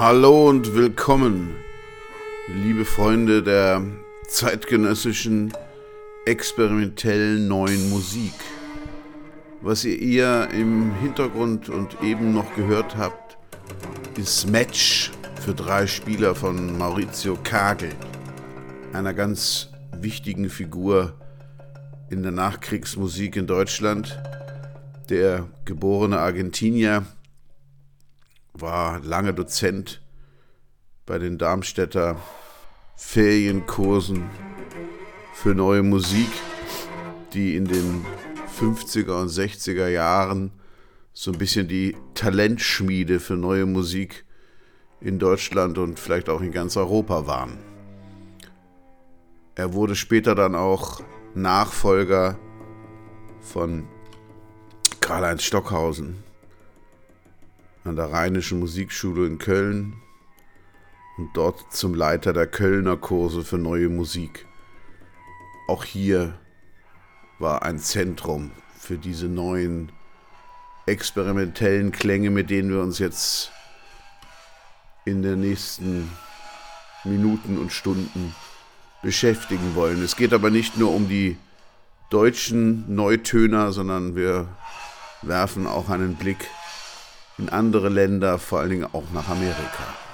Hallo und willkommen, liebe Freunde der zeitgenössischen experimentellen neuen Musik. Was ihr eher im Hintergrund und eben noch gehört habt, ist Match für drei Spieler von Maurizio Kagel, einer ganz wichtigen Figur in der Nachkriegsmusik in Deutschland. Der geborene Argentinier war lange Dozent bei den Darmstädter Ferienkursen für neue Musik, die in den 50er und 60er Jahren so ein bisschen die Talentschmiede für neue Musik in Deutschland und vielleicht auch in ganz Europa waren. Er wurde später dann auch Nachfolger von Karl-Heinz Stockhausen an der Rheinischen Musikschule in Köln und dort zum Leiter der Kölner Kurse für neue Musik. Auch hier war ein Zentrum für diese neuen experimentellen Klänge, mit denen wir uns jetzt in den nächsten Minuten und Stunden beschäftigen wollen. Es geht aber nicht nur um die deutschen Neutöner, sondern wir werfen auch einen Blick in andere Länder, vor allen Dingen auch nach Amerika.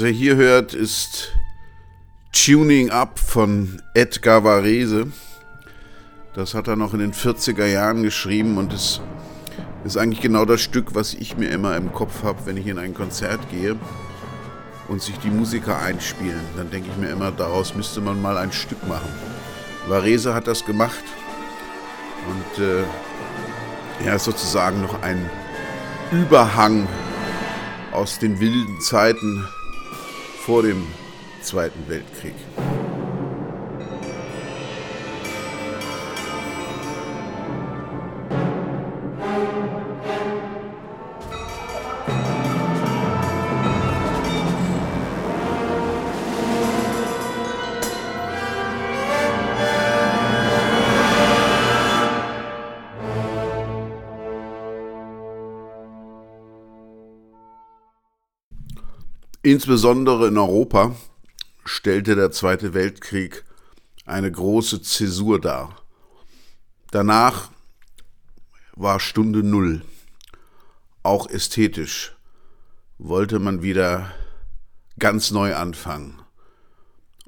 Was ihr hier hört, ist Tuning Up von Edgar Varese. Das hat er noch in den 40er Jahren geschrieben und es ist eigentlich genau das Stück, was ich mir immer im Kopf habe, wenn ich in ein Konzert gehe und sich die Musiker einspielen. Dann denke ich mir immer, daraus müsste man mal ein Stück machen. Varese hat das gemacht und äh, er ist sozusagen noch ein Überhang aus den wilden Zeiten vor dem Zweiten Weltkrieg. Insbesondere in Europa stellte der Zweite Weltkrieg eine große Zäsur dar. Danach war Stunde Null. Auch ästhetisch wollte man wieder ganz neu anfangen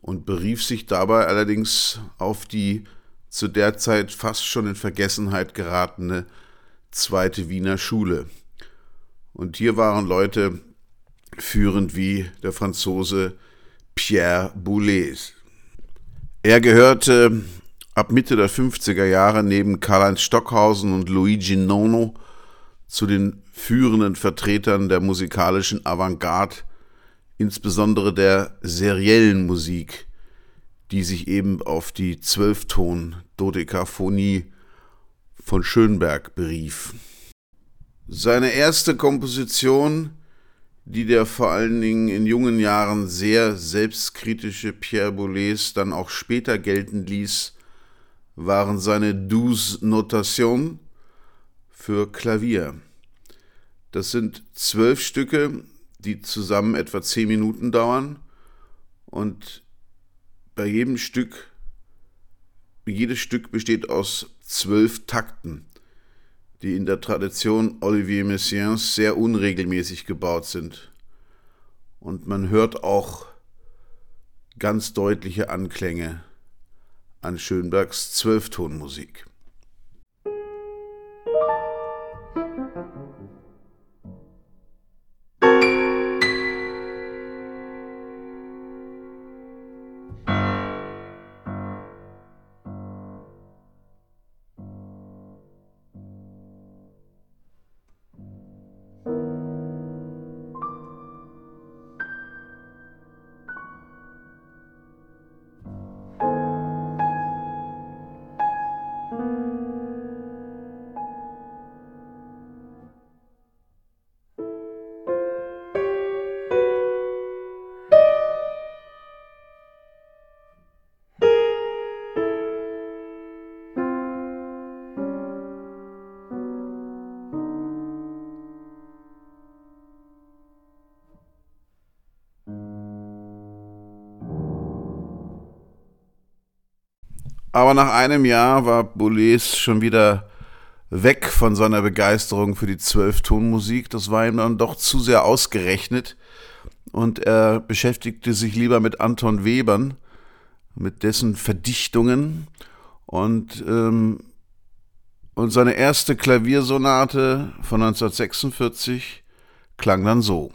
und berief sich dabei allerdings auf die zu der Zeit fast schon in Vergessenheit geratene Zweite Wiener Schule. Und hier waren Leute führend wie der Franzose Pierre Boulez. Er gehörte ab Mitte der 50er Jahre neben Karl-Heinz Stockhausen und Luigi Nono zu den führenden Vertretern der musikalischen Avantgarde, insbesondere der seriellen Musik, die sich eben auf die Zwölfton-Dodekaphonie von Schönberg berief. Seine erste Komposition die der vor allen Dingen in jungen Jahren sehr selbstkritische Pierre Boulez dann auch später gelten ließ, waren seine Douze Notation für Klavier. Das sind zwölf Stücke, die zusammen etwa zehn Minuten dauern und bei jedem Stück, jedes Stück besteht aus zwölf Takten die in der Tradition Olivier Messiaens sehr unregelmäßig gebaut sind. Und man hört auch ganz deutliche Anklänge an Schönbergs Zwölftonmusik. Aber nach einem Jahr war Boulez schon wieder weg von seiner Begeisterung für die Zwölftonmusik. Das war ihm dann doch zu sehr ausgerechnet. Und er beschäftigte sich lieber mit Anton Webern, mit dessen Verdichtungen. Und, ähm, und seine erste Klaviersonate von 1946 klang dann so.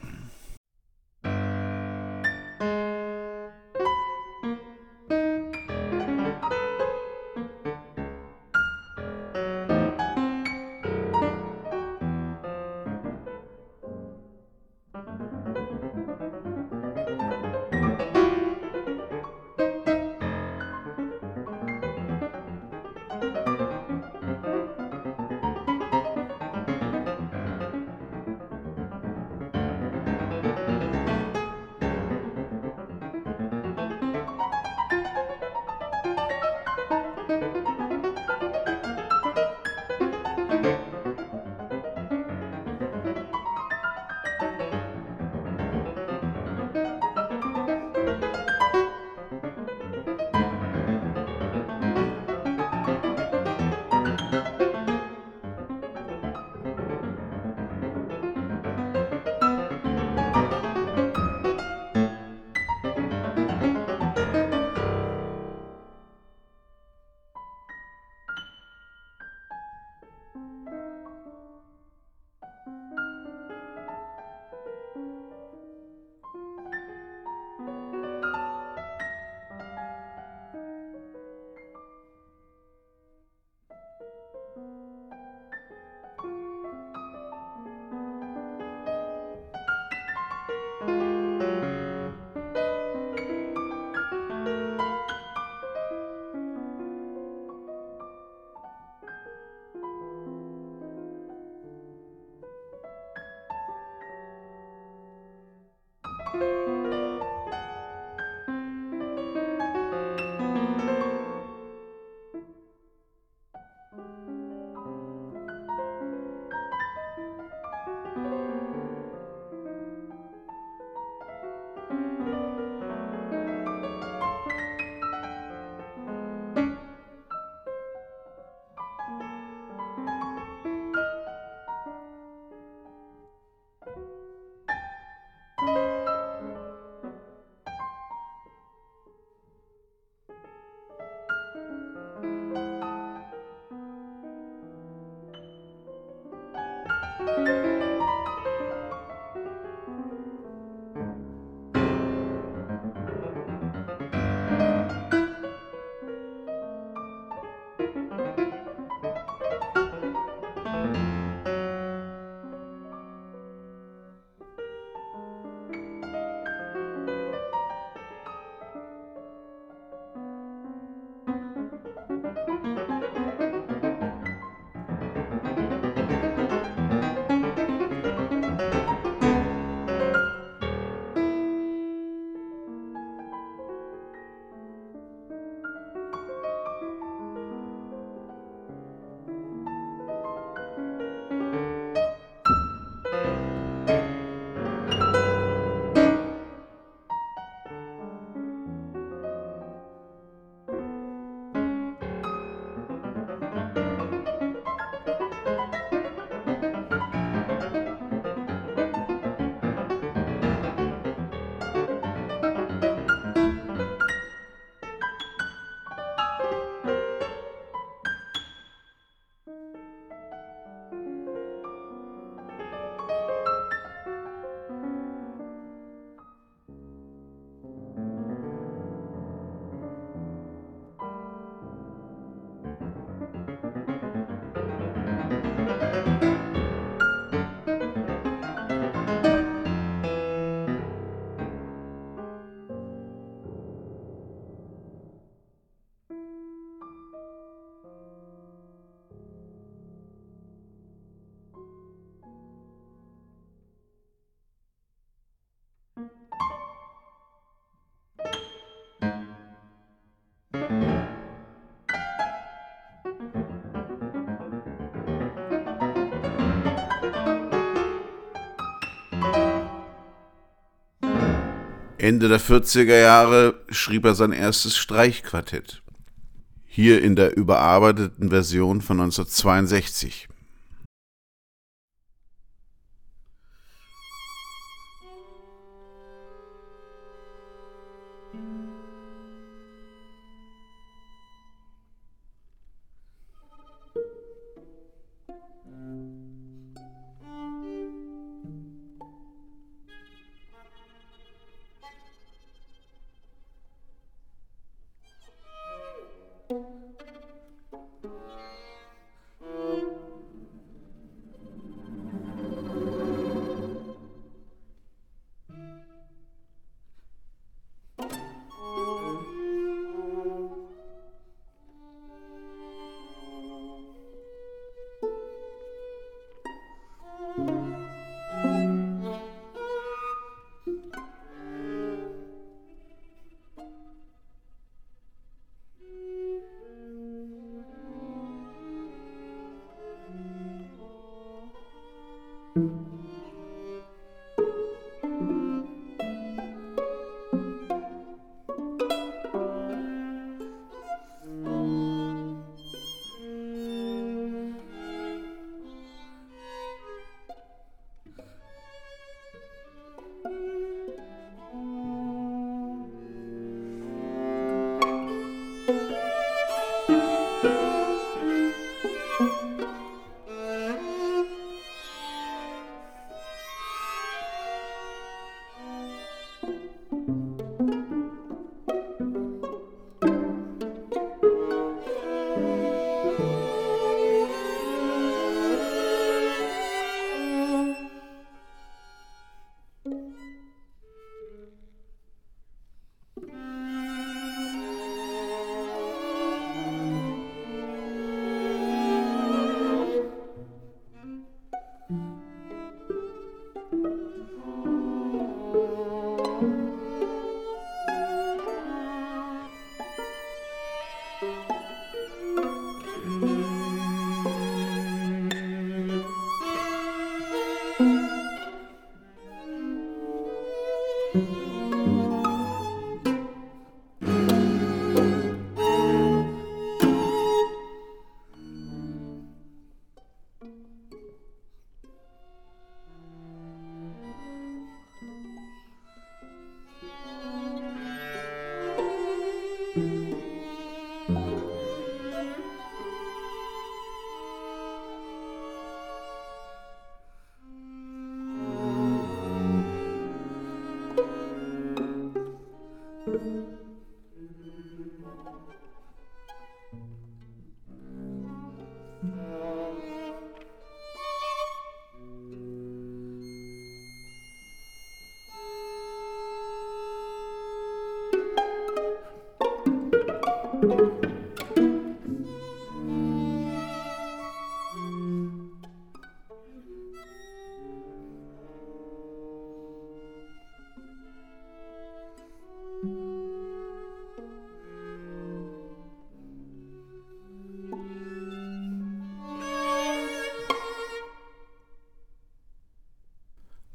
Ende der 40er Jahre schrieb er sein erstes Streichquartett. hier in der überarbeiteten Version von 1962. Oh.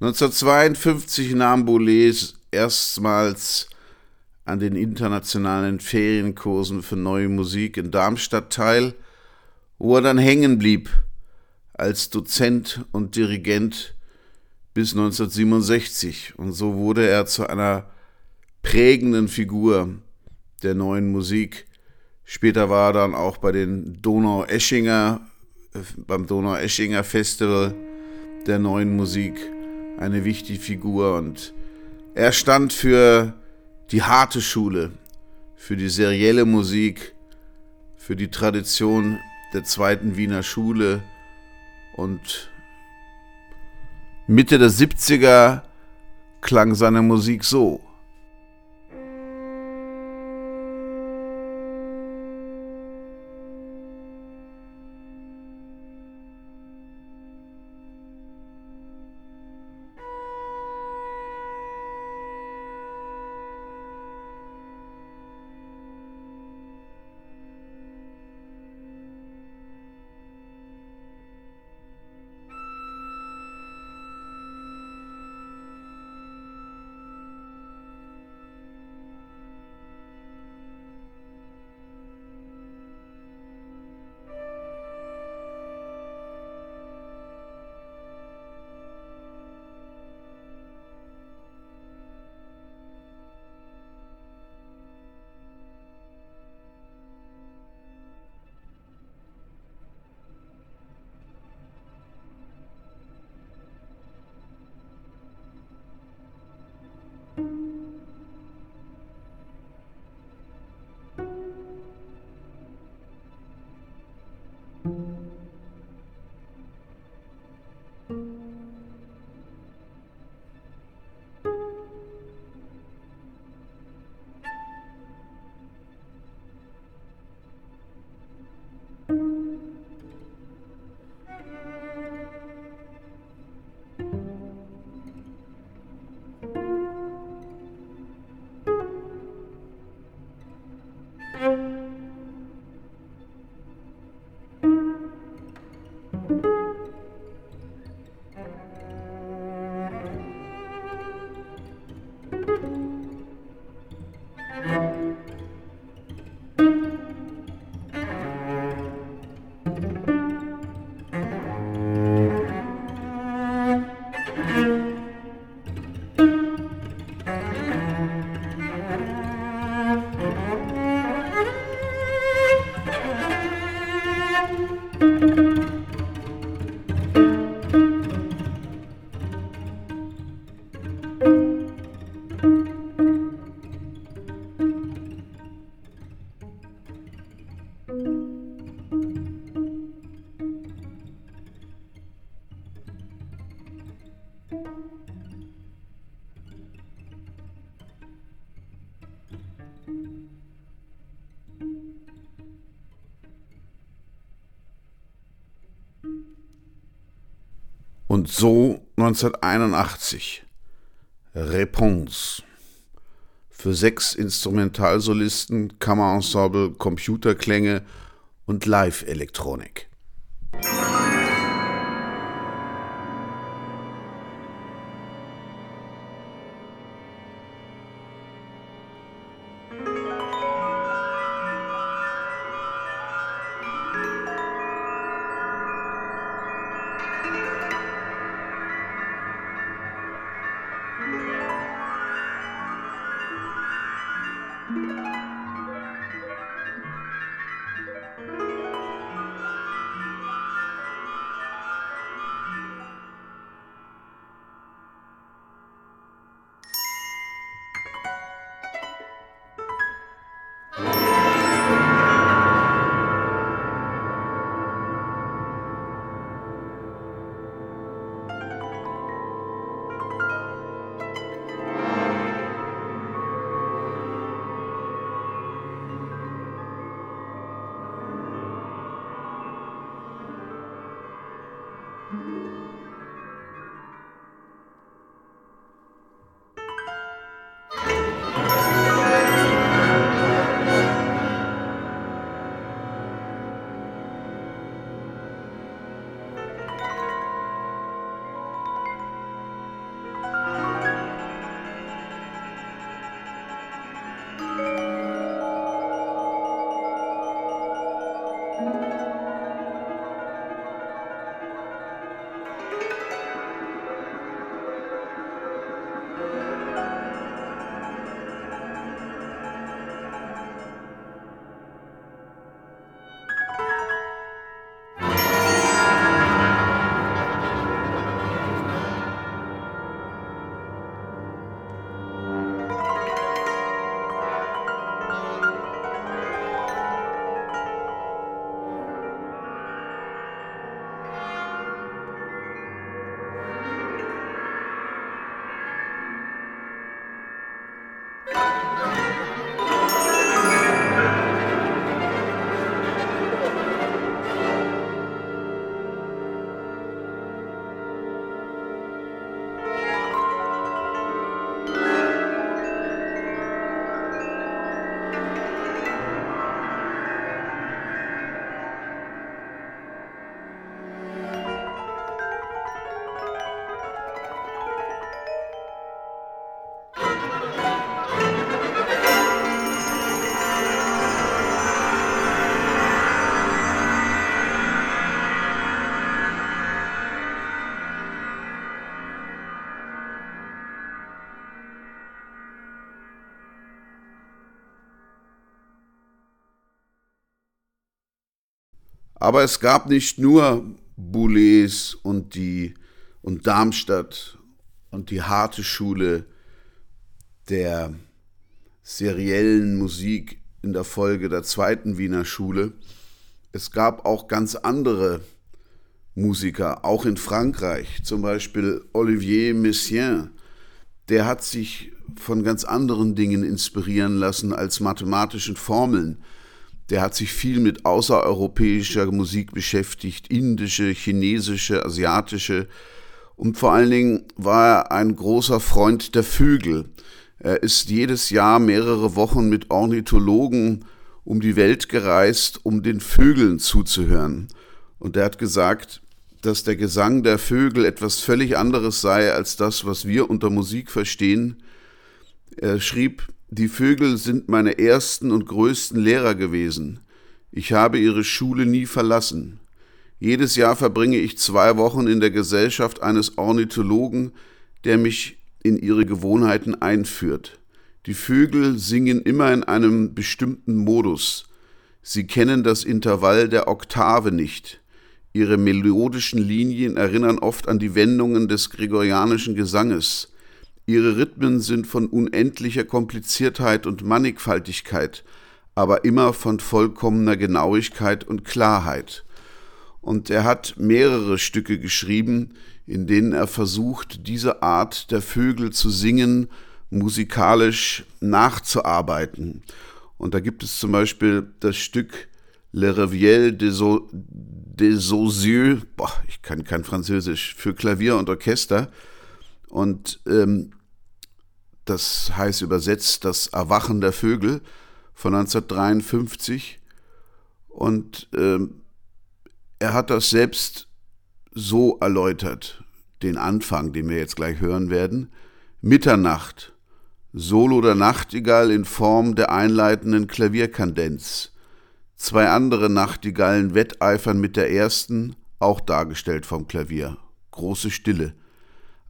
...1952 nahm Boulez erstmals an den internationalen Ferienkursen für neue Musik in Darmstadt teil, wo er dann hängen blieb als Dozent und Dirigent bis 1967 und so wurde er zu einer prägenden Figur der neuen Musik. Später war er dann auch bei den Donau-Eschinger, beim Donau-Eschinger Festival der neuen Musik eine wichtige Figur und er stand für die harte Schule, für die serielle Musik, für die Tradition der zweiten Wiener Schule und Mitte der 70er klang seine Musik so. Und so 1981 Réponse für sechs Instrumentalsolisten, Kammerensemble, Computerklänge und Live-Elektronik. Aber es gab nicht nur Boulez und die und Darmstadt und die harte Schule der seriellen Musik in der Folge der zweiten Wiener Schule, Es gab auch ganz andere Musiker, auch in Frankreich, zum Beispiel Olivier Messiaen, der hat sich von ganz anderen Dingen inspirieren lassen als mathematischen Formeln. Der hat sich viel mit außereuropäischer Musik beschäftigt, indische, chinesische, asiatische. Und vor allen Dingen war er ein großer Freund der Vögel. Er ist jedes Jahr mehrere Wochen mit Ornithologen um die Welt gereist, um den Vögeln zuzuhören. Und er hat gesagt, dass der Gesang der Vögel etwas völlig anderes sei als das, was wir unter Musik verstehen. Er schrieb, die Vögel sind meine ersten und größten Lehrer gewesen. Ich habe ihre Schule nie verlassen. Jedes Jahr verbringe ich zwei Wochen in der Gesellschaft eines Ornithologen, der mich in ihre Gewohnheiten einführt. Die Vögel singen immer in einem bestimmten Modus. Sie kennen das Intervall der Oktave nicht. Ihre melodischen Linien erinnern oft an die Wendungen des gregorianischen Gesanges. Ihre Rhythmen sind von unendlicher Kompliziertheit und Mannigfaltigkeit, aber immer von vollkommener Genauigkeit und Klarheit. Und er hat mehrere Stücke geschrieben, in denen er versucht, diese Art der Vögel zu singen, musikalisch nachzuarbeiten. Und da gibt es zum Beispiel das Stück Le Reviel des, des Osieux, boah, ich kann kein Französisch, für Klavier und Orchester. Und ähm, das heißt übersetzt das Erwachen der Vögel von 1953. Und ähm, er hat das selbst so erläutert, den Anfang, den wir jetzt gleich hören werden. Mitternacht, Solo der Nachtigall in Form der einleitenden Klavierkandenz. Zwei andere Nachtigallen wetteifern mit der ersten, auch dargestellt vom Klavier. Große Stille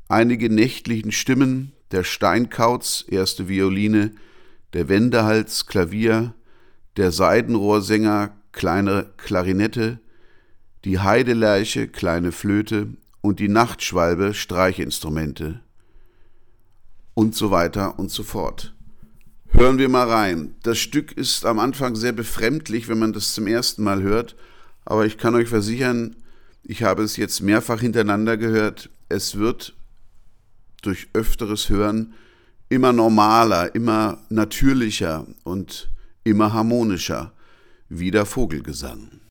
einige nächtlichen Stimmen, der Steinkauz, erste Violine, der Wendehals, Klavier, der Seidenrohrsänger, kleine Klarinette, die Heidelerche, kleine Flöte und die Nachtschwalbe, Streichinstrumente und so weiter und so fort. Hören wir mal rein. Das Stück ist am Anfang sehr befremdlich, wenn man das zum ersten Mal hört, aber ich kann euch versichern, ich habe es jetzt mehrfach hintereinander gehört, es wird durch öfteres Hören immer normaler, immer natürlicher und immer harmonischer, wie der Vogelgesang.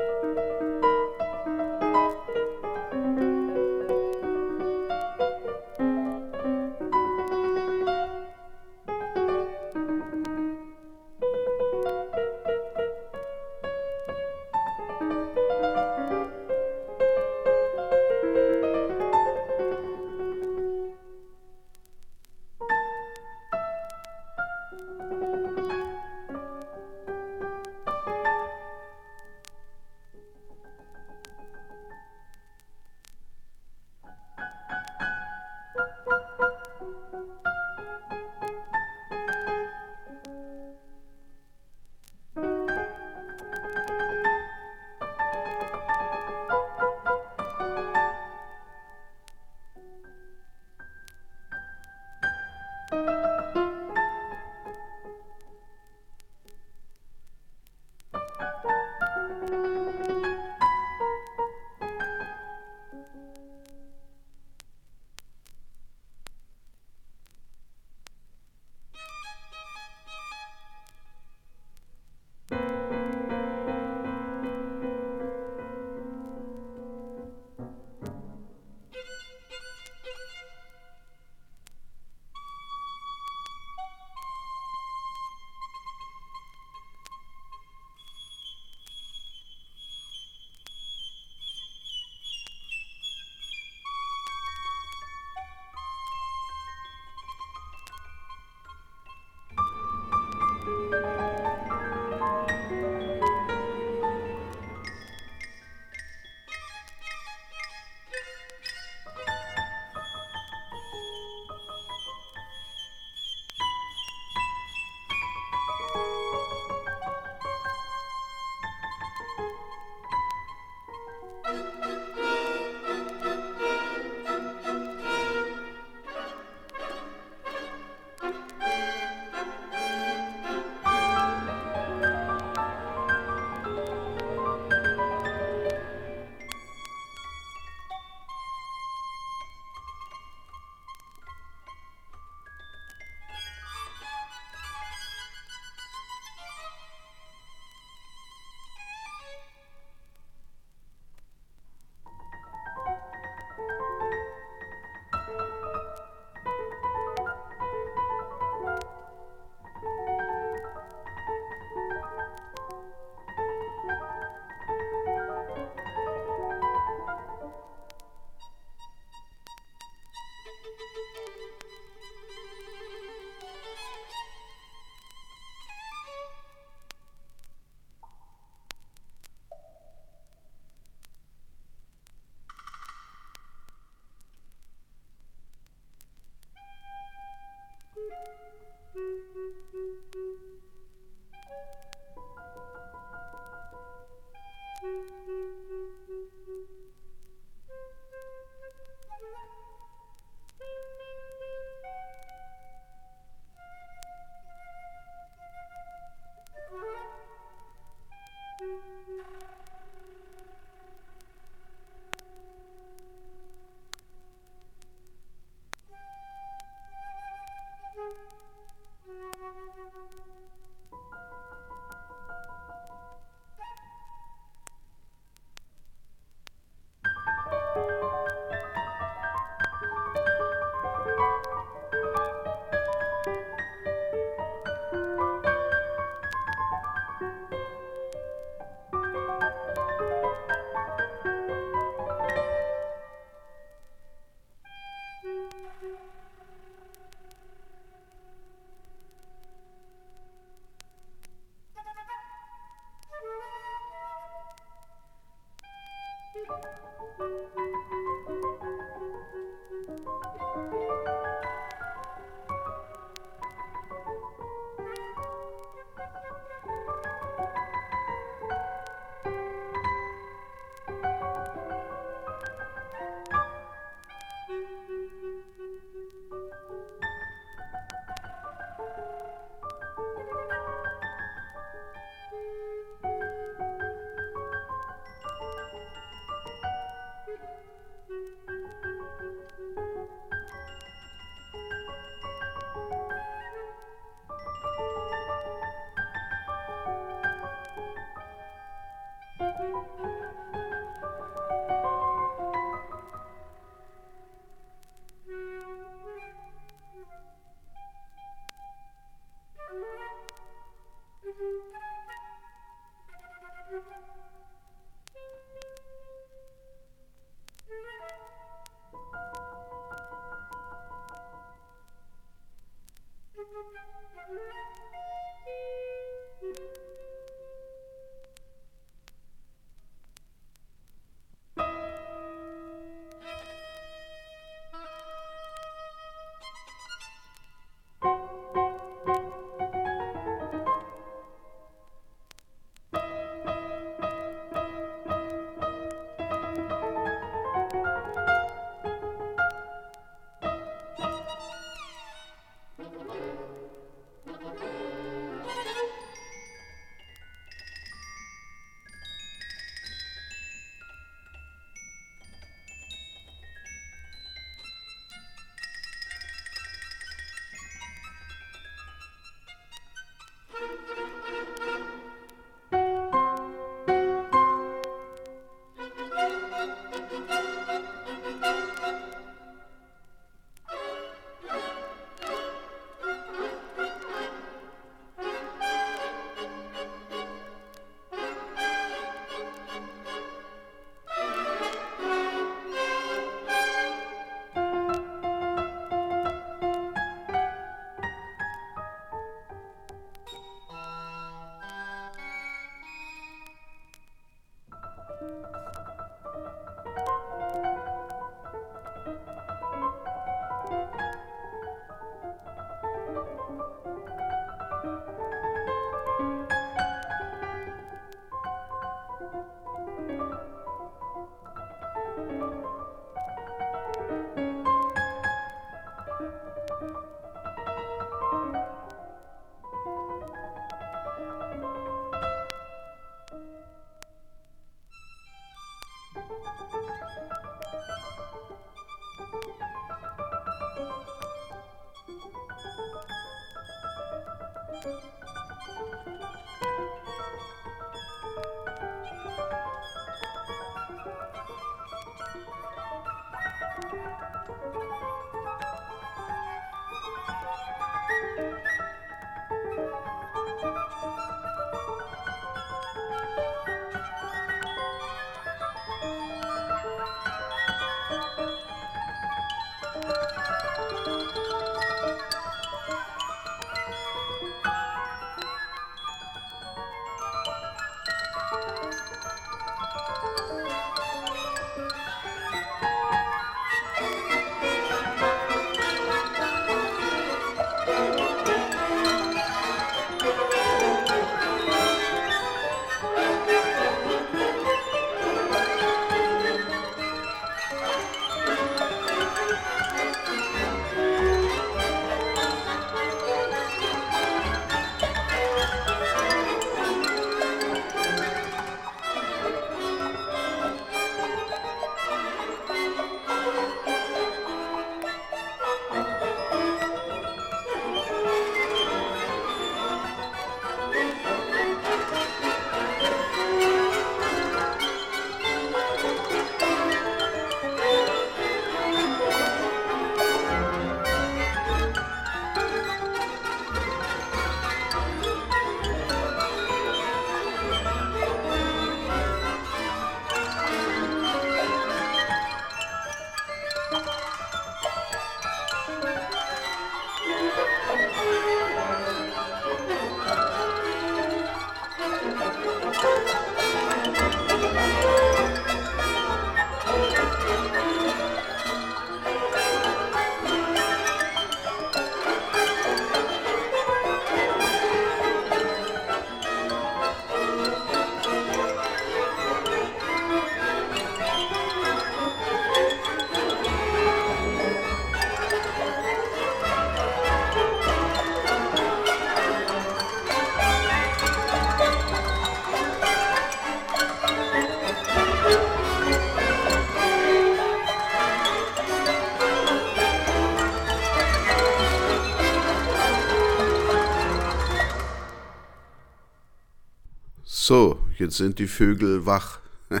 Jetzt sind die Vögel wach.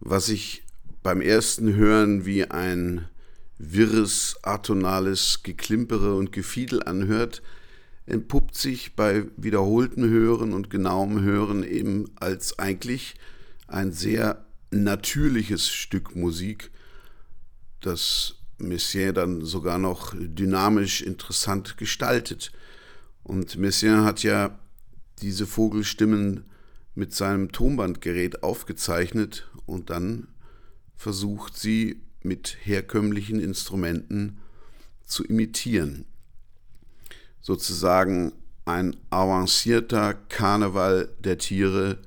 Was sich beim ersten Hören wie ein wirres, atonales Geklimpere und Gefiedel anhört, entpuppt sich bei wiederholtem Hören und genauem Hören eben als eigentlich ein sehr natürliches Stück Musik, das Messiaen dann sogar noch dynamisch interessant gestaltet. Und Messiaen hat ja diese Vogelstimmen mit seinem Tonbandgerät aufgezeichnet und dann versucht sie mit herkömmlichen Instrumenten zu imitieren. Sozusagen ein avancierter Karneval der Tiere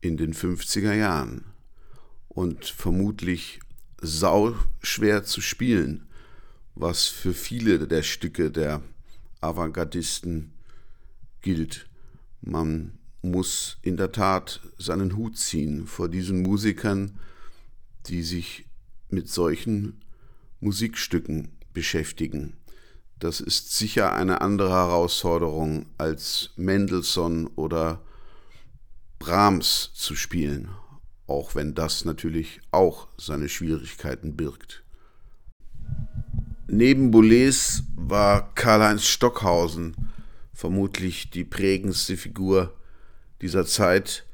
in den 50er Jahren und vermutlich sau schwer zu spielen, was für viele der Stücke der Avantgardisten gilt. Man muss in der Tat seinen Hut ziehen vor diesen Musikern, die sich mit solchen Musikstücken beschäftigen. Das ist sicher eine andere Herausforderung als Mendelssohn oder Brahms zu spielen, auch wenn das natürlich auch seine Schwierigkeiten birgt. Neben Boulez war Karl-Heinz Stockhausen vermutlich die prägendste Figur dieser Zeit.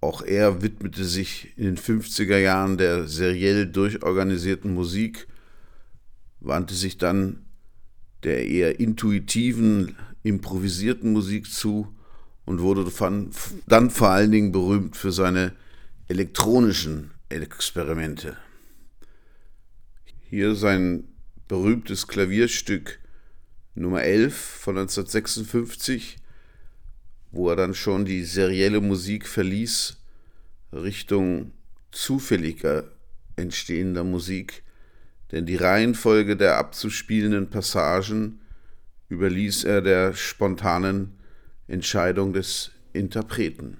Auch er widmete sich in den 50er Jahren der seriell durchorganisierten Musik, wandte sich dann der eher intuitiven, improvisierten Musik zu und wurde dann vor allen Dingen berühmt für seine elektronischen Experimente. Hier sein berühmtes Klavierstück Nummer 11 von 1956, wo er dann schon die serielle Musik verließ, Richtung zufälliger entstehender Musik, denn die Reihenfolge der abzuspielenden Passagen überließ er der spontanen Entscheidung des Interpreten.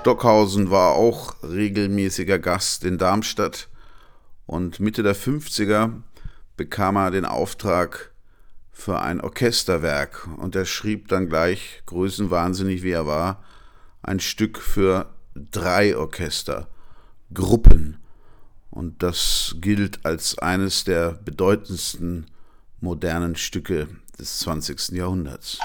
Stockhausen war auch regelmäßiger Gast in Darmstadt und Mitte der 50er bekam er den Auftrag für ein Orchesterwerk und er schrieb dann gleich, größenwahnsinnig wie er war, ein Stück für drei Orchester, Gruppen. Und das gilt als eines der bedeutendsten modernen Stücke des 20. Jahrhunderts.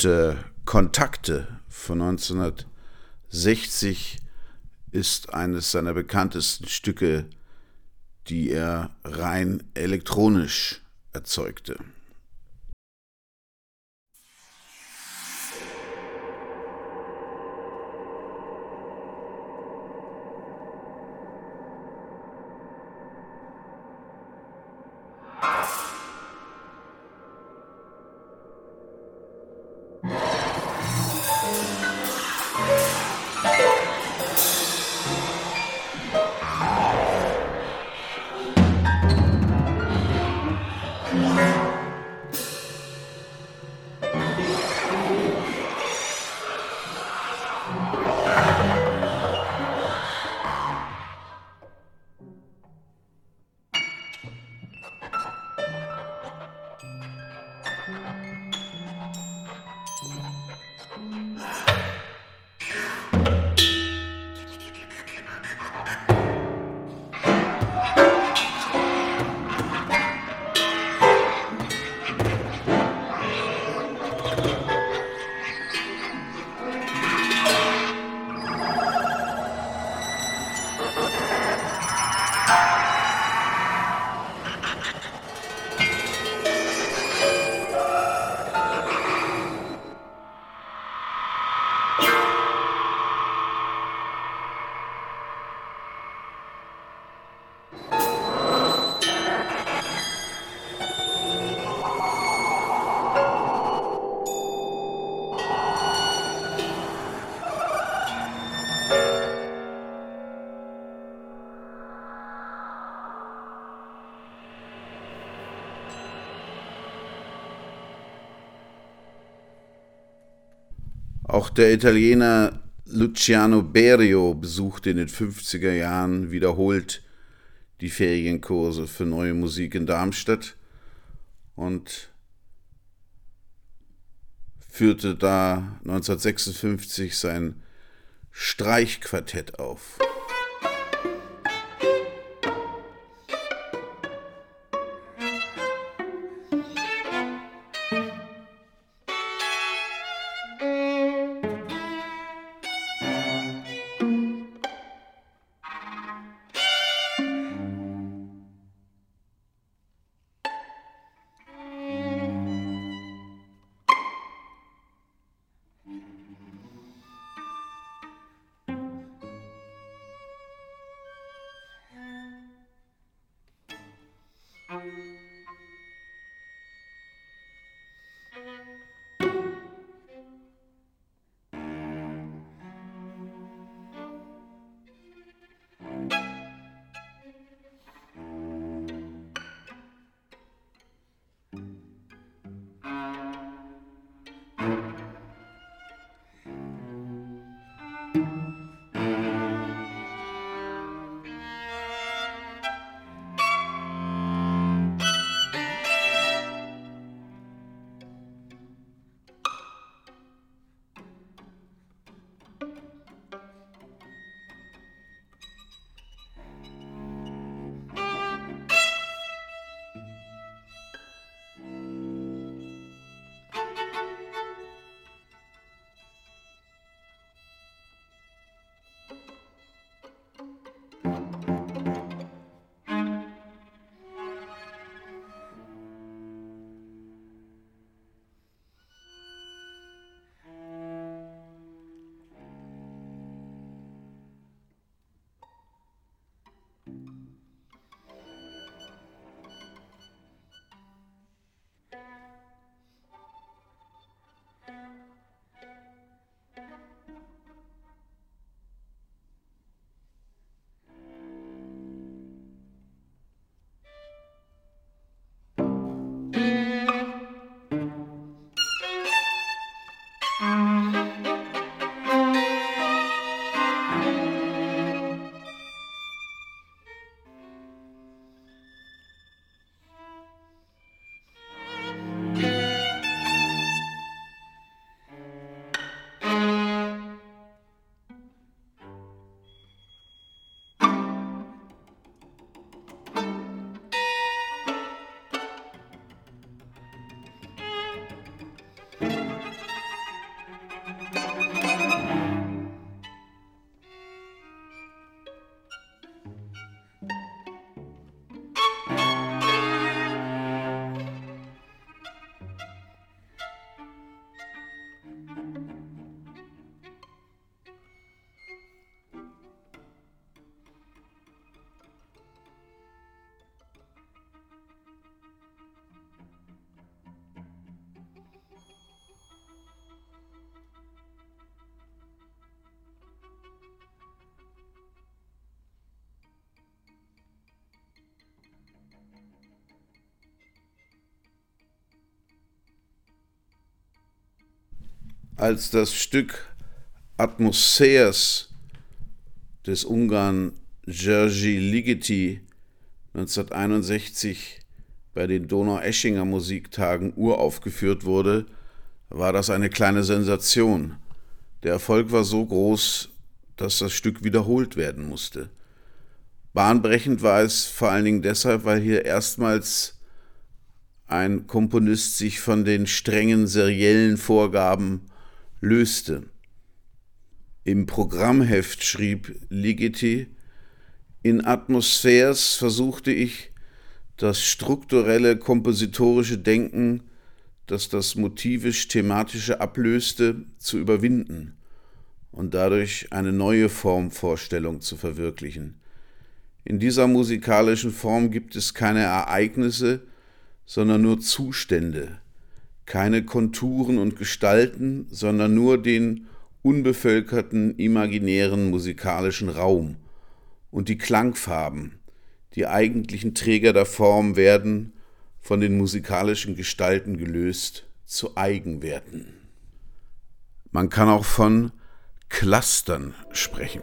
Und äh, Kontakte von 1960 ist eines seiner bekanntesten Stücke, die er rein elektronisch erzeugte. Auch der Italiener Luciano Berio besuchte in den 50er Jahren wiederholt die Ferienkurse für neue Musik in Darmstadt und führte da 1956 sein Streichquartett auf. Als das Stück Atmosphärs des Ungarn Jerzy Ligeti 1961 bei den Donau-Eschinger Musiktagen uraufgeführt wurde, war das eine kleine Sensation. Der Erfolg war so groß, dass das Stück wiederholt werden musste. Bahnbrechend war es vor allen Dingen deshalb, weil hier erstmals ein Komponist sich von den strengen seriellen Vorgaben löste. Im Programmheft schrieb Ligeti, in Atmosphärs versuchte ich, das strukturelle kompositorische Denken, das das motivisch-thematische ablöste, zu überwinden und dadurch eine neue Formvorstellung zu verwirklichen. In dieser musikalischen Form gibt es keine Ereignisse, sondern nur Zustände, keine Konturen und Gestalten, sondern nur den unbevölkerten imaginären musikalischen Raum und die Klangfarben, die eigentlichen Träger der Form werden von den musikalischen Gestalten gelöst zu Eigenwerten. Man kann auch von Clustern sprechen.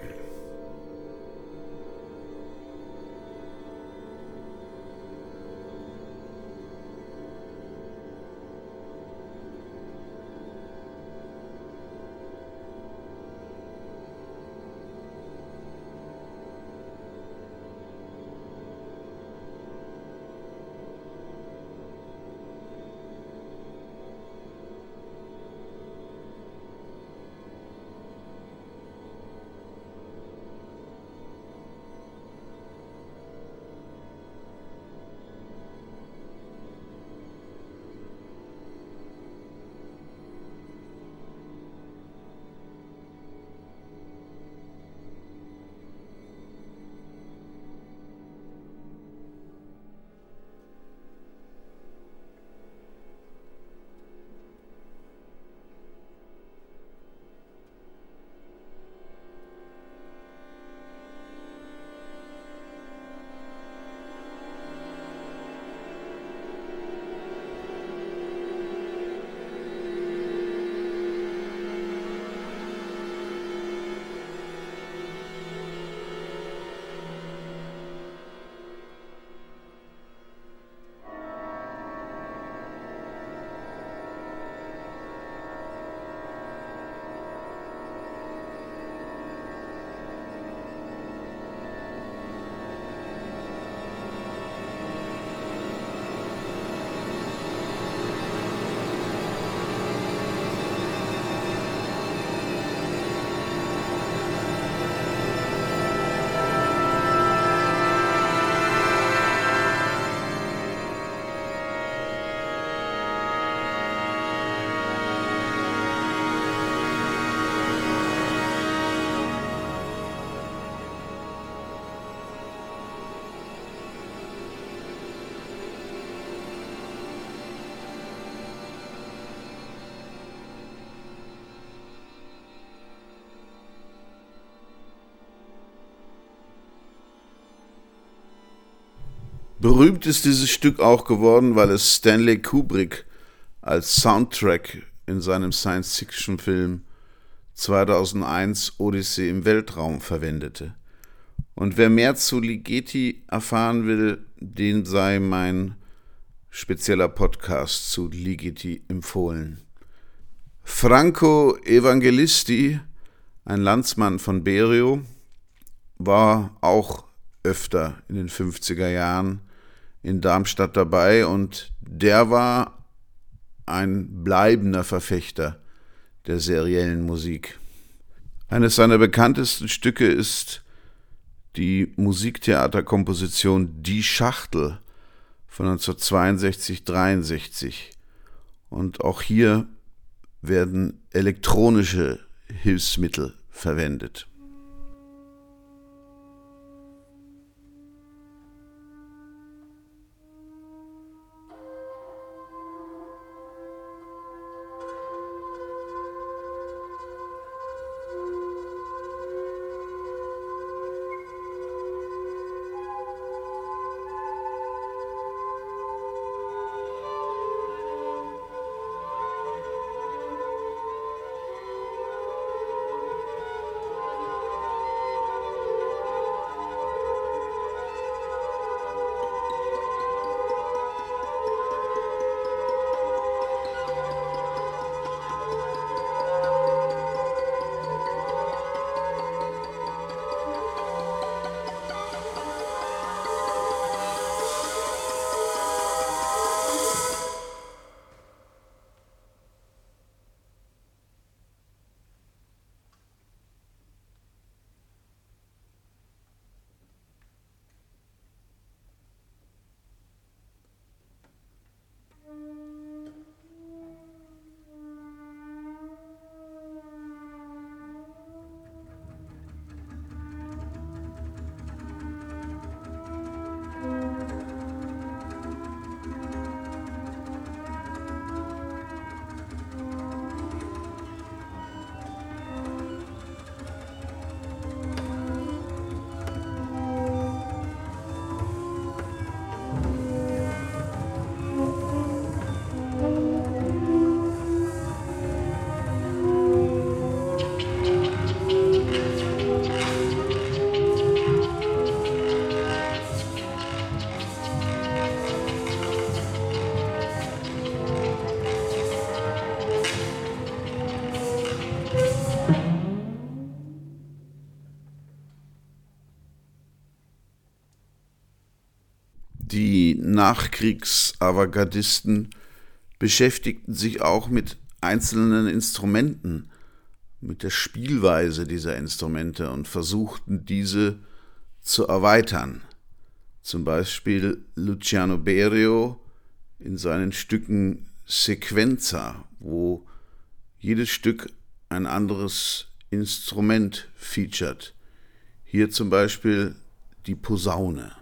Berühmt ist dieses Stück auch geworden, weil es Stanley Kubrick als Soundtrack in seinem Science-Fiction-Film 2001 Odyssee im Weltraum verwendete. Und wer mehr zu Ligeti erfahren will, den sei mein spezieller Podcast zu Ligeti empfohlen. Franco Evangelisti, ein Landsmann von Berio, war auch öfter in den 50er Jahren in Darmstadt dabei und der war ein bleibender Verfechter der seriellen Musik. Eines seiner bekanntesten Stücke ist die Musiktheaterkomposition Die Schachtel von 1962-63 und auch hier werden elektronische Hilfsmittel verwendet. Nachkriegs-Avantgardisten beschäftigten sich auch mit einzelnen Instrumenten, mit der Spielweise dieser Instrumente und versuchten diese zu erweitern. Zum Beispiel Luciano Berio in seinen Stücken Sequenza, wo jedes Stück ein anderes Instrument featured. Hier zum Beispiel die Posaune.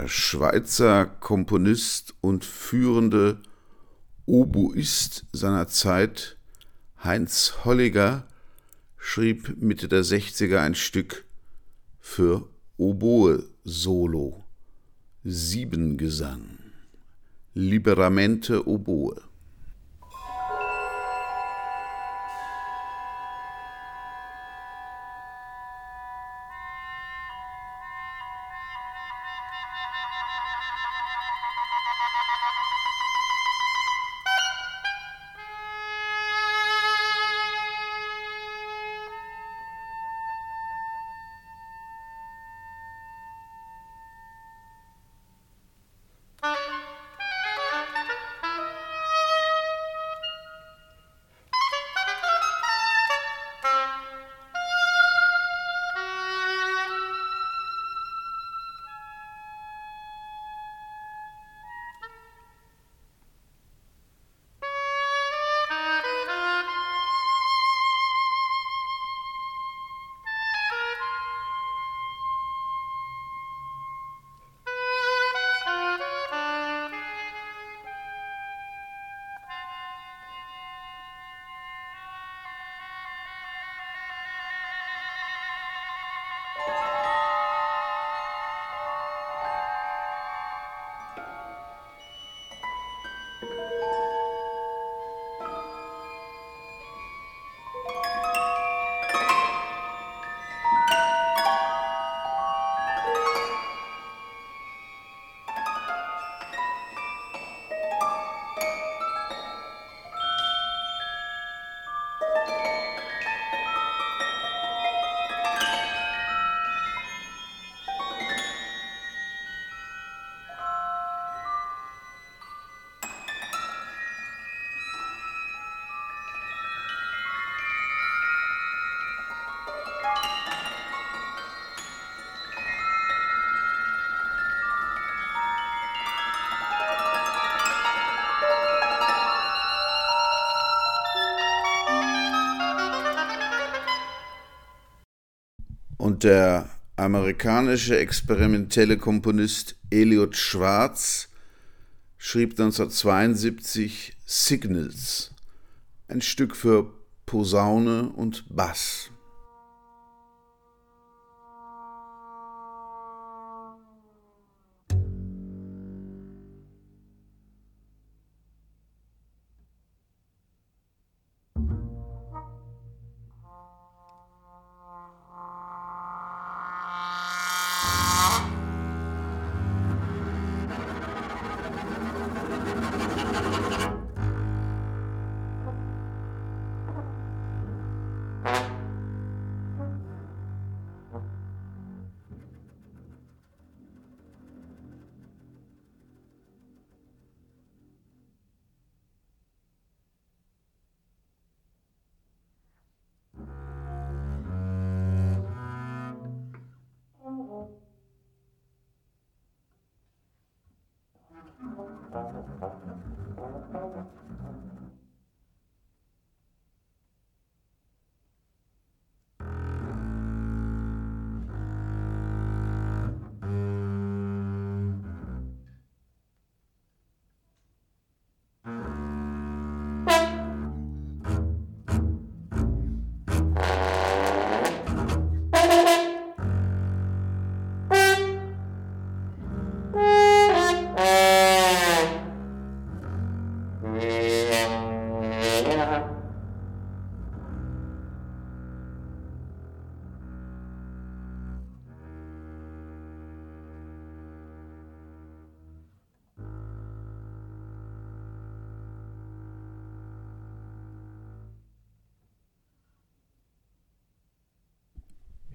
Der Schweizer Komponist und führende Oboist seiner Zeit, Heinz Holliger, schrieb Mitte der 60er ein Stück für Oboe Solo, Siebengesang, Liberamente Oboe. Der amerikanische experimentelle Komponist Elliot Schwarz schrieb 1972 Signals, ein Stück für Posaune und Bass.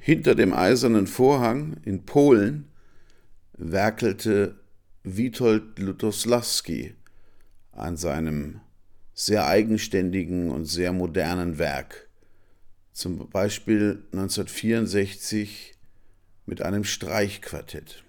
Hinter dem eisernen Vorhang in Polen werkelte Witold Lutoslawski an seinem sehr eigenständigen und sehr modernen Werk, zum Beispiel 1964 mit einem Streichquartett.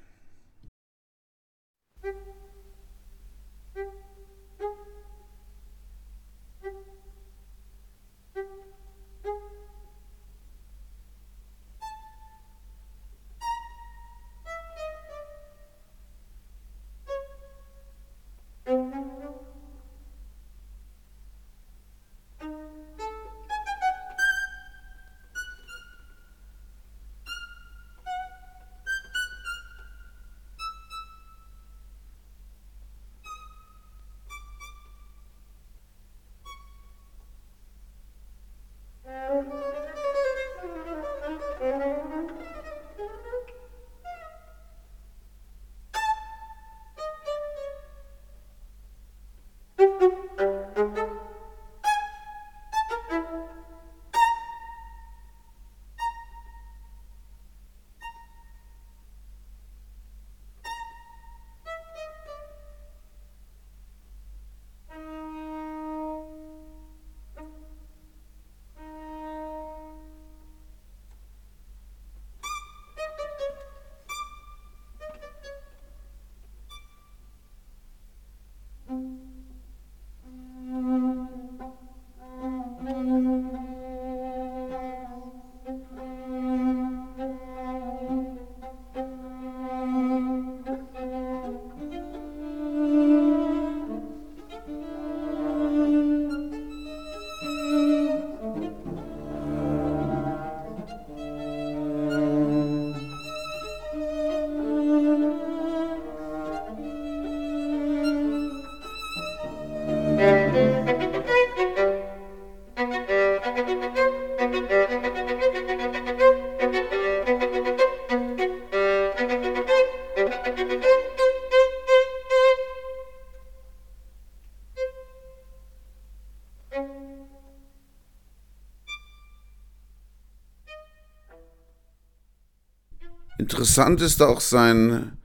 Interessant ist auch sein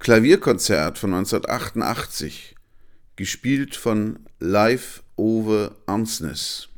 Klavierkonzert von 1988, gespielt von Live Ove Ansnes.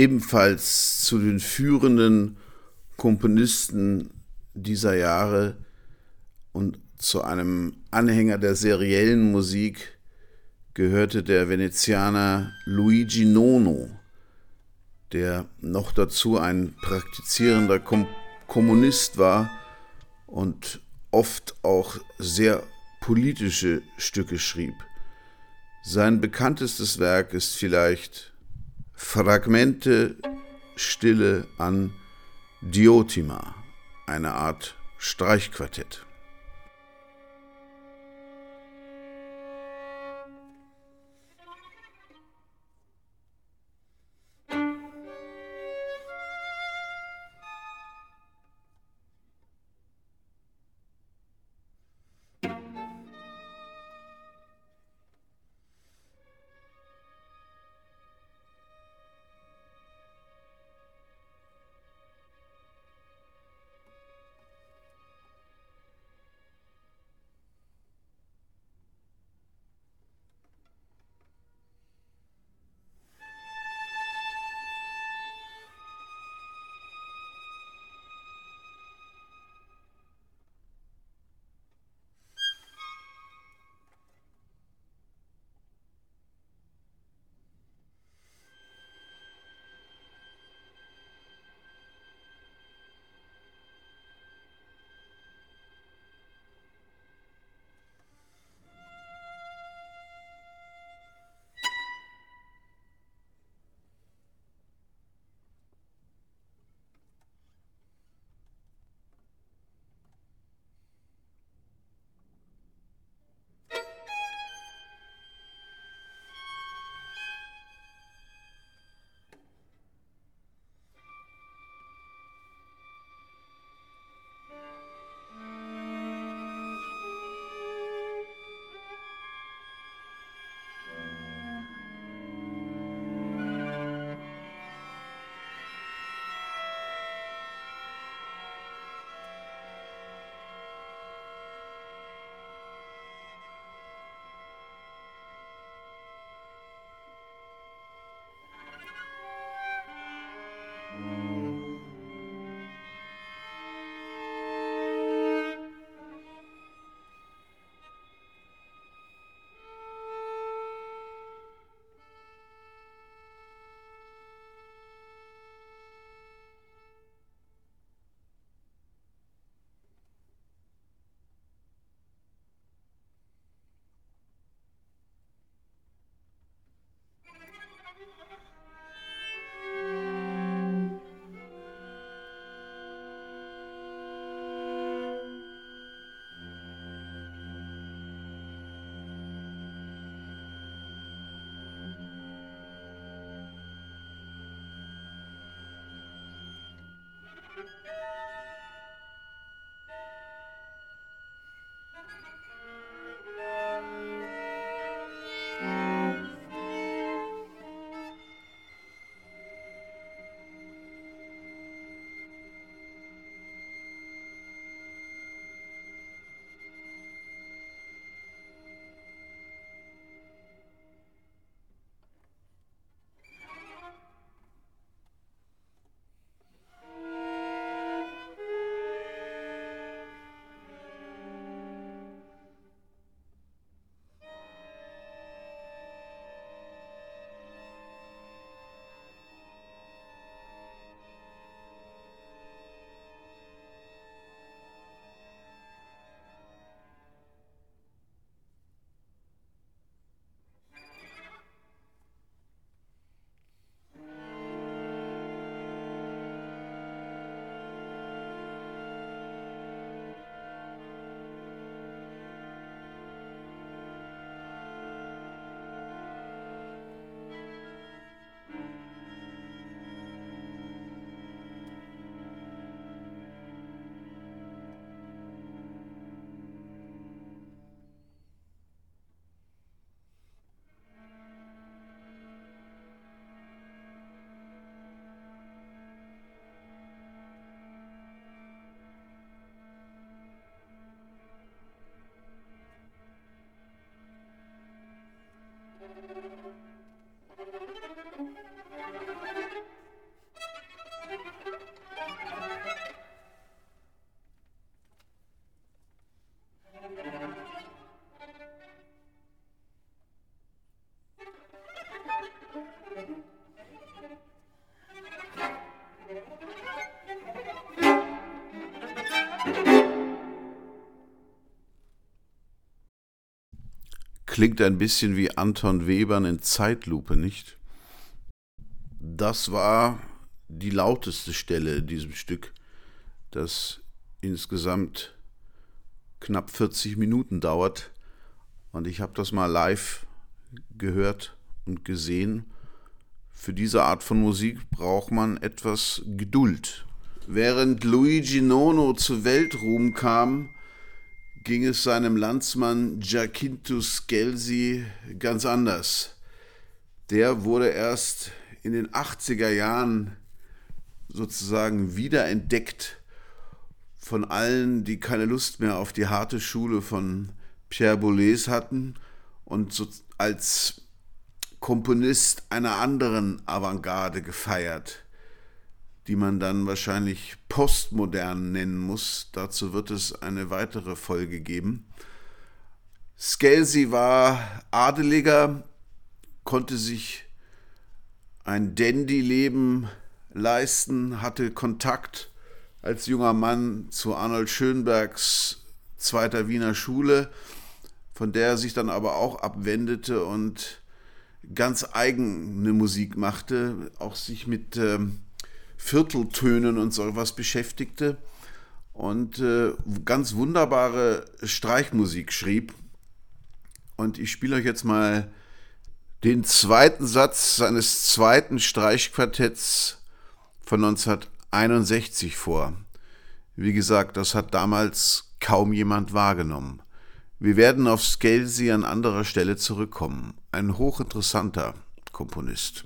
Ebenfalls zu den führenden Komponisten dieser Jahre und zu einem Anhänger der seriellen Musik gehörte der Venezianer Luigi Nono, der noch dazu ein praktizierender Kom Kommunist war und oft auch sehr politische Stücke schrieb. Sein bekanntestes Werk ist vielleicht Fragmente Stille an Diotima, eine Art Streichquartett. Klingt ein bisschen wie Anton Webern in Zeitlupe, nicht? Das war die lauteste Stelle in diesem Stück, das insgesamt knapp 40 Minuten dauert. Und ich habe das mal live gehört und gesehen. Für diese Art von Musik braucht man etwas Geduld. Während Luigi Nono zu Weltruhm kam, ging es seinem Landsmann Giacinto Scelsi ganz anders. Der wurde erst in den 80er Jahren sozusagen wiederentdeckt von allen, die keine Lust mehr auf die harte Schule von Pierre Boulez hatten und so als Komponist einer anderen Avantgarde gefeiert, die man dann wahrscheinlich postmodern nennen muss. Dazu wird es eine weitere Folge geben. Scelsi war Adeliger, konnte sich ein Dandy-Leben leisten, hatte Kontakt als junger Mann zu Arnold Schönbergs zweiter Wiener Schule, von der er sich dann aber auch abwendete und ganz eigene Musik machte, auch sich mit ähm, Vierteltönen und so was beschäftigte und äh, ganz wunderbare Streichmusik schrieb. Und ich spiele euch jetzt mal den zweiten Satz seines zweiten Streichquartetts von 1961 vor. Wie gesagt, das hat damals kaum jemand wahrgenommen. Wir werden auf Scalzi an anderer Stelle zurückkommen. Ein hochinteressanter Komponist.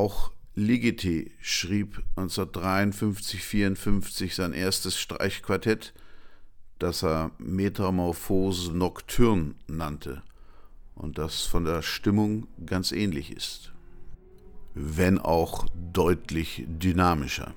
Auch Ligeti schrieb 1953-54 sein erstes Streichquartett, das er Metamorphose Nocturne nannte und das von der Stimmung ganz ähnlich ist, wenn auch deutlich dynamischer.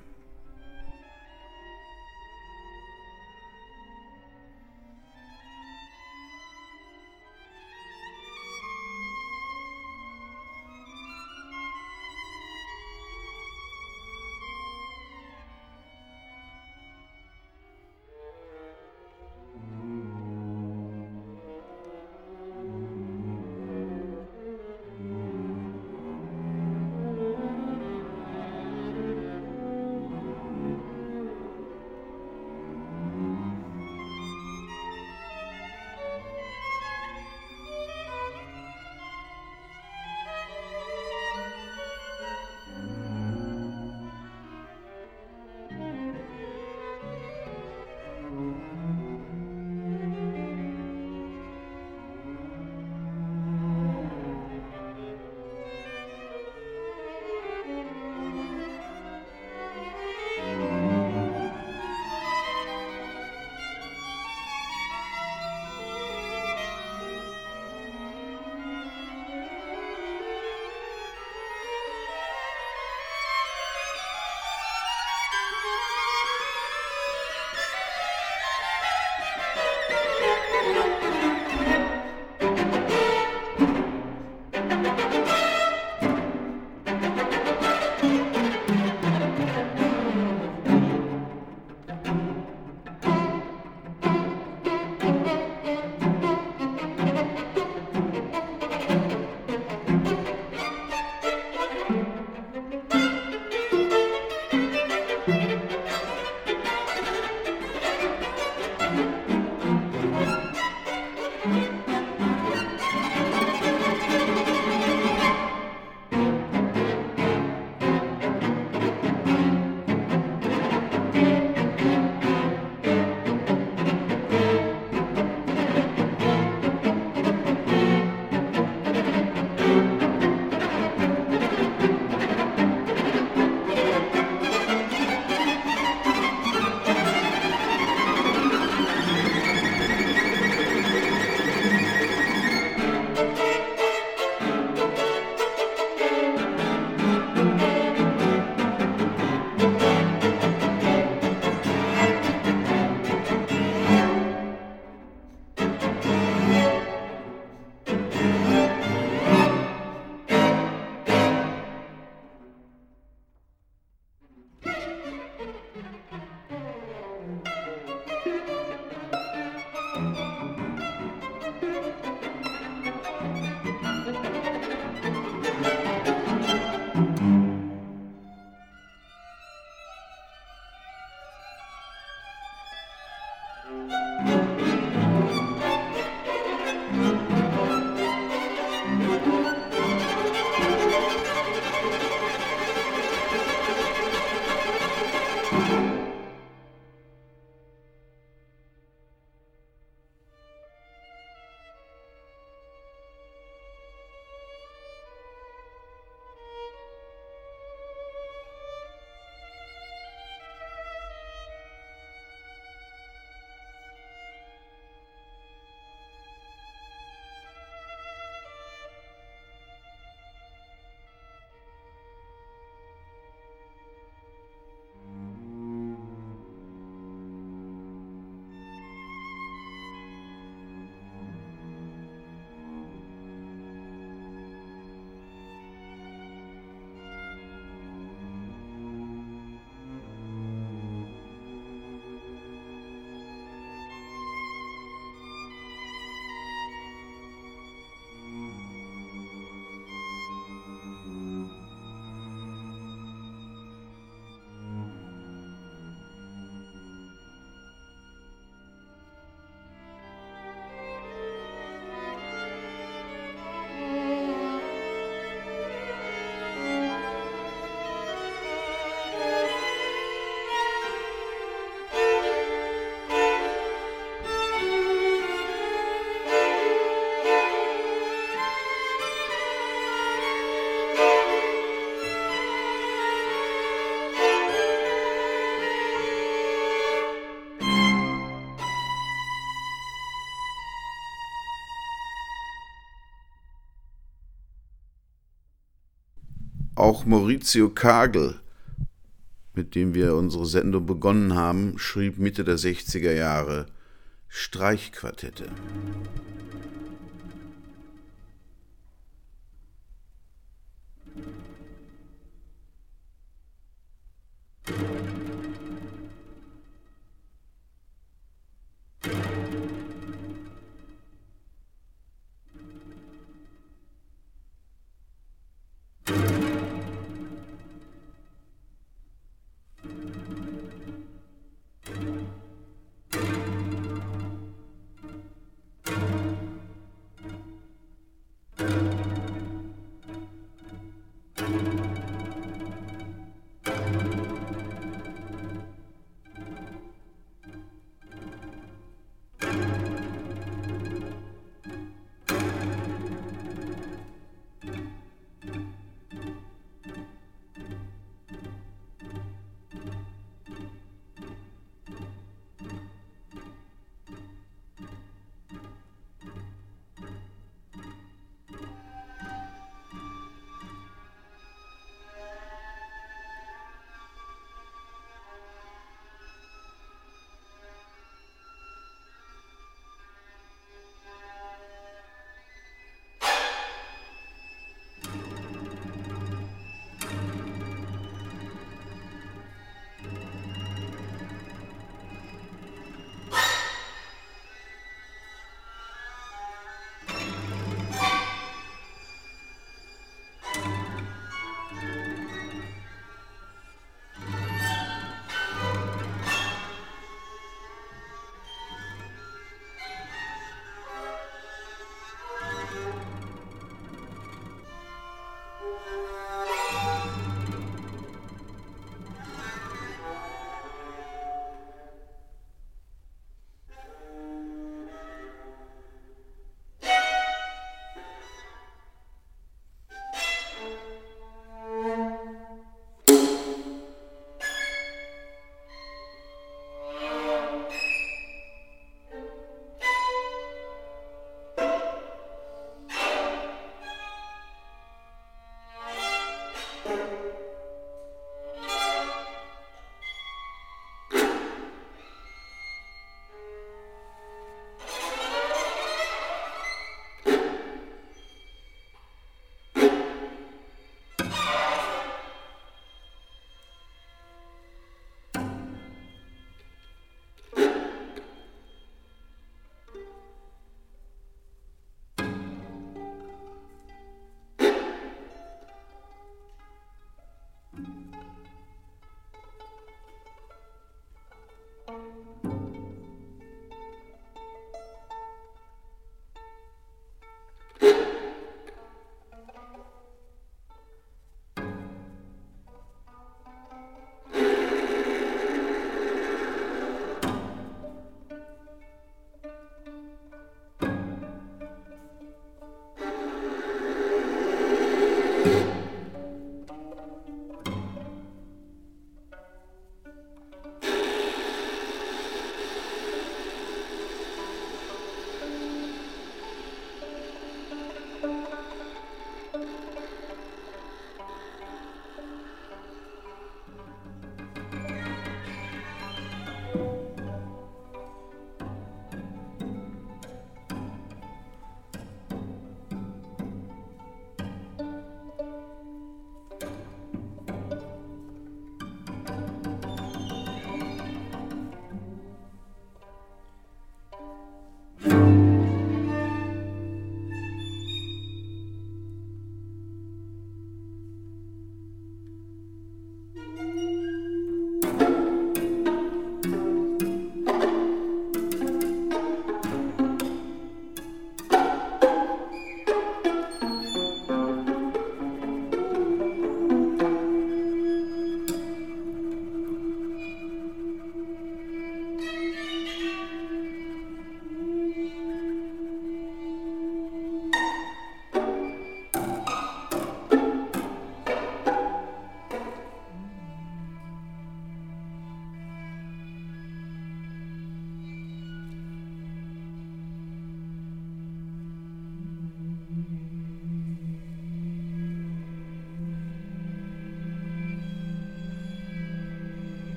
Auch Maurizio Kagel, mit dem wir unsere Sendung begonnen haben, schrieb Mitte der 60er Jahre Streichquartette.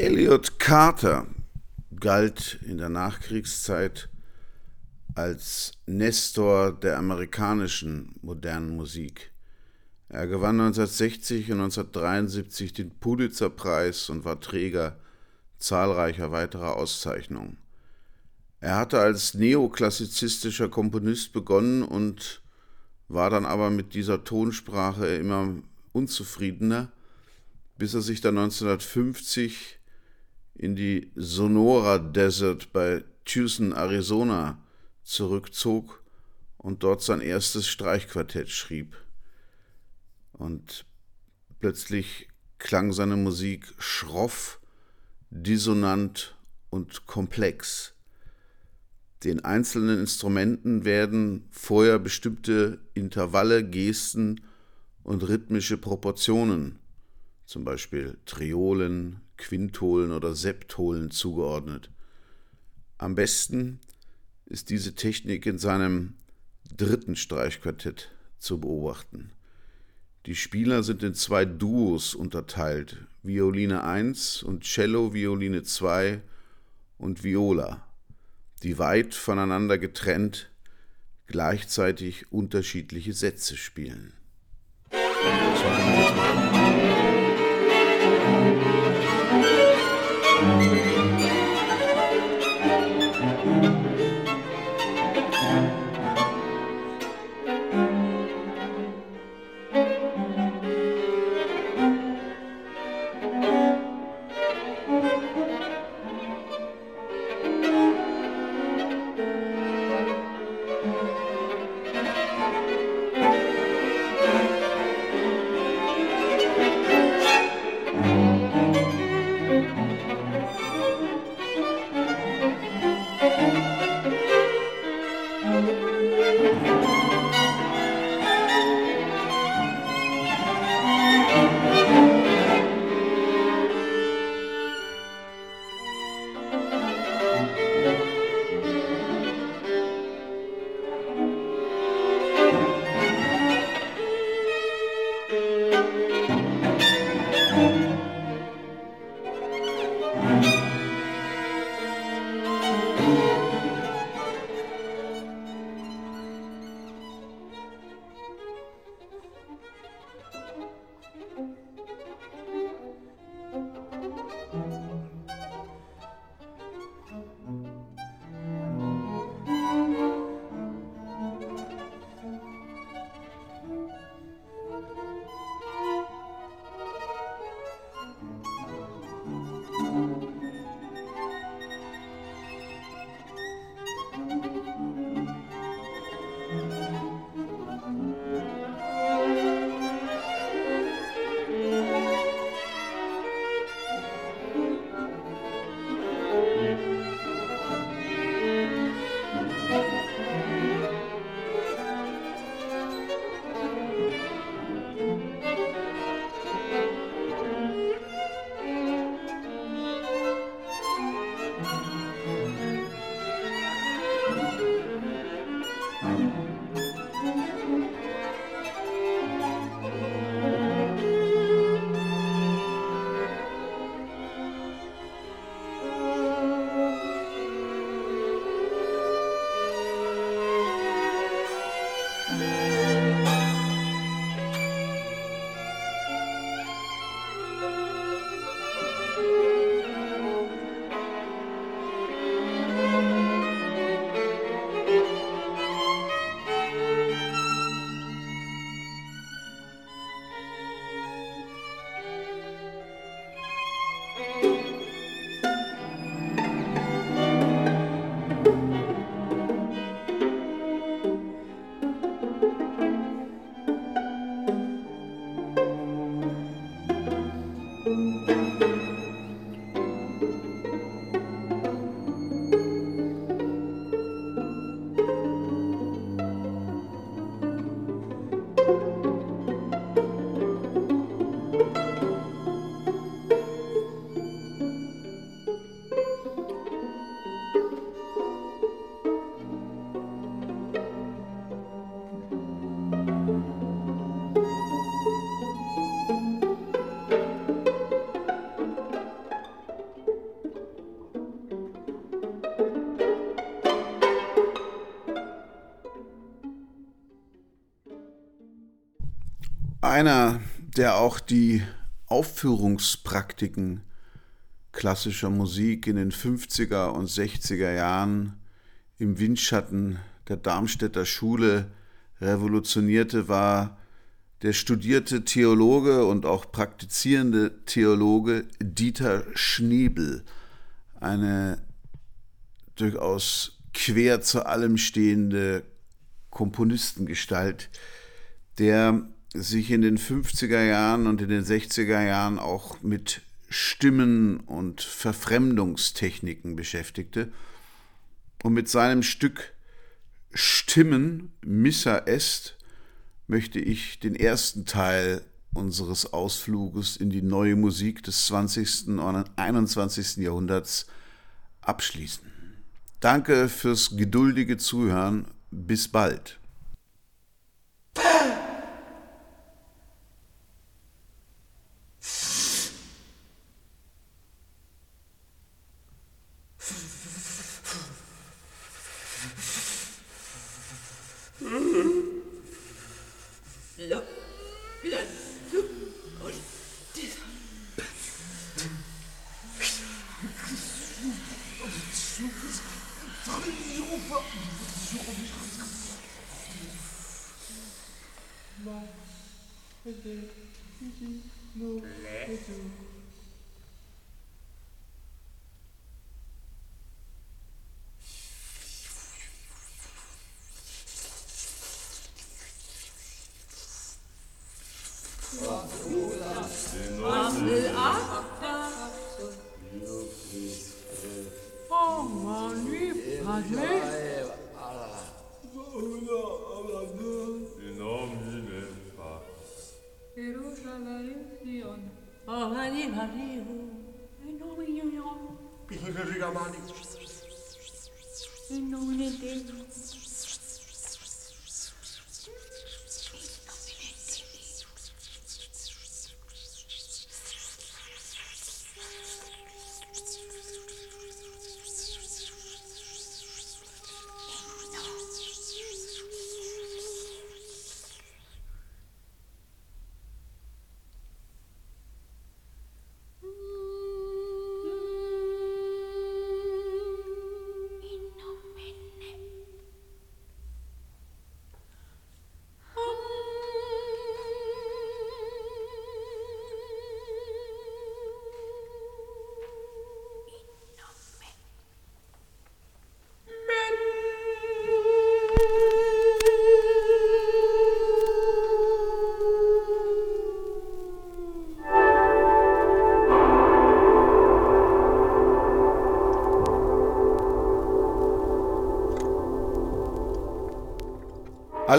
Elliot Carter galt in der Nachkriegszeit als Nestor der amerikanischen modernen Musik. Er gewann 1960 und 1973 den Pulitzerpreis und war Träger zahlreicher weiterer Auszeichnungen. Er hatte als neoklassizistischer Komponist begonnen und war dann aber mit dieser Tonsprache immer unzufriedener, bis er sich dann 1950 in die Sonora Desert bei Tucson, Arizona zurückzog und dort sein erstes Streichquartett schrieb. Und plötzlich klang seine Musik schroff, dissonant und komplex. Den einzelnen Instrumenten werden vorher bestimmte Intervalle, Gesten und rhythmische Proportionen, zum Beispiel Triolen, Quintolen oder Septolen zugeordnet. Am besten ist diese Technik in seinem dritten Streichquartett zu beobachten. Die Spieler sind in zwei Duos unterteilt, Violine 1 und Cello, Violine 2 und Viola, die weit voneinander getrennt gleichzeitig unterschiedliche Sätze spielen. Einer, der auch die Aufführungspraktiken klassischer Musik in den 50er und 60er Jahren im Windschatten der Darmstädter Schule revolutionierte, war der studierte Theologe und auch praktizierende Theologe Dieter Schniebel, eine durchaus quer zu allem stehende Komponistengestalt, der sich in den 50er Jahren und in den 60er Jahren auch mit Stimmen und Verfremdungstechniken beschäftigte und mit seinem Stück Stimmen Missa Est möchte ich den ersten Teil unseres Ausfluges in die neue Musik des 20. und 21. Jahrhunderts abschließen. Danke fürs geduldige Zuhören. Bis bald.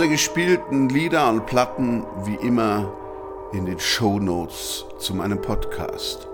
Alle gespielten Lieder und Platten wie immer in den Show Notes zu meinem Podcast.